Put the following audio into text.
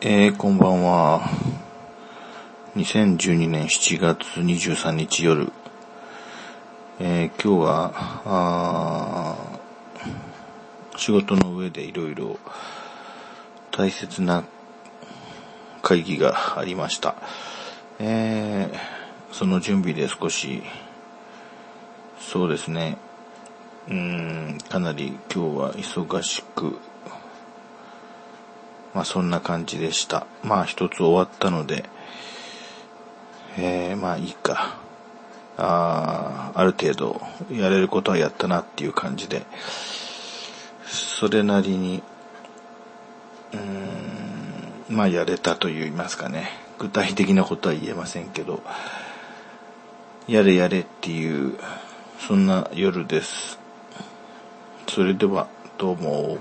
えー、こんばんは。2012年7月23日夜。えー、今日は、あ仕事の上でいろいろ大切な会議がありました。えー、その準備で少し、そうですね、うん、かなり今日は忙しく、まあそんな感じでした。まあ一つ終わったので、えー、まあいいか。あある程度やれることはやったなっていう感じで、それなりに、うーん、まあやれたと言いますかね。具体的なことは言えませんけど、やれやれっていう、そんな夜です。それでは、どうも。